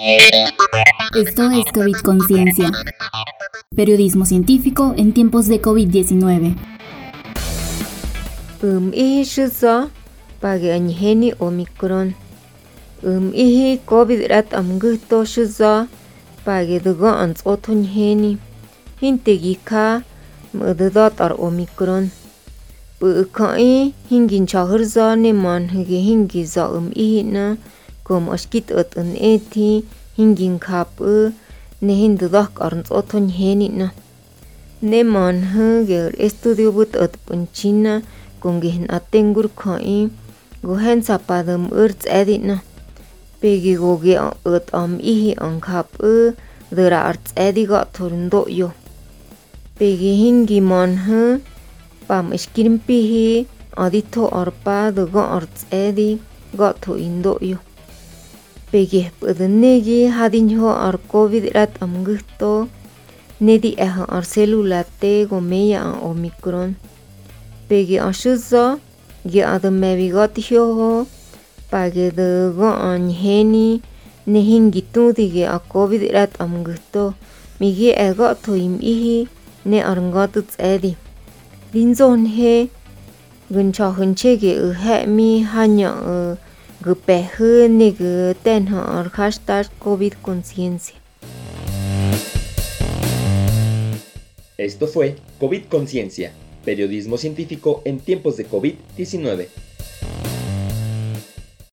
Esto es COVID Conciencia. Periodismo científico en tiempos de COVID-19. Um ihi shizo pagi anyheni omicron. Um ihi COVID rat amguhto shizo pagi dugo ans otunyheni. Hintegi ka mududot ar omicron. Bu kai hingin chahırza ne man hige hingi za um ihi kom ashkit ot un eti hingin kap ne hindudak arns otunyheni na. Ne man hige estudio but ot punchina kungin atengur kai gohen sapadam urts edina. Pegi goge ot am ihi an kap dura arts ediga turundo yo. Pegi hingi man hu pam iskirim pihi adito arpa duga arts edi gato indo yo. Pegi pudnegi hadin ho ar covid rat am gusto nedi eha ar celulate gomeya an omicron. Pegi ashuzo gi adam mevigot ho pagi duga an heni ne hingi tudige a covid rat am gusto migi ega to im ihi ne arngatut edi. Linzon he guncha hunchege u he mi hanya gu hashtag covid conciencia. Esto fue COVID Conciencia, periodismo científico en tiempos de COVID-19.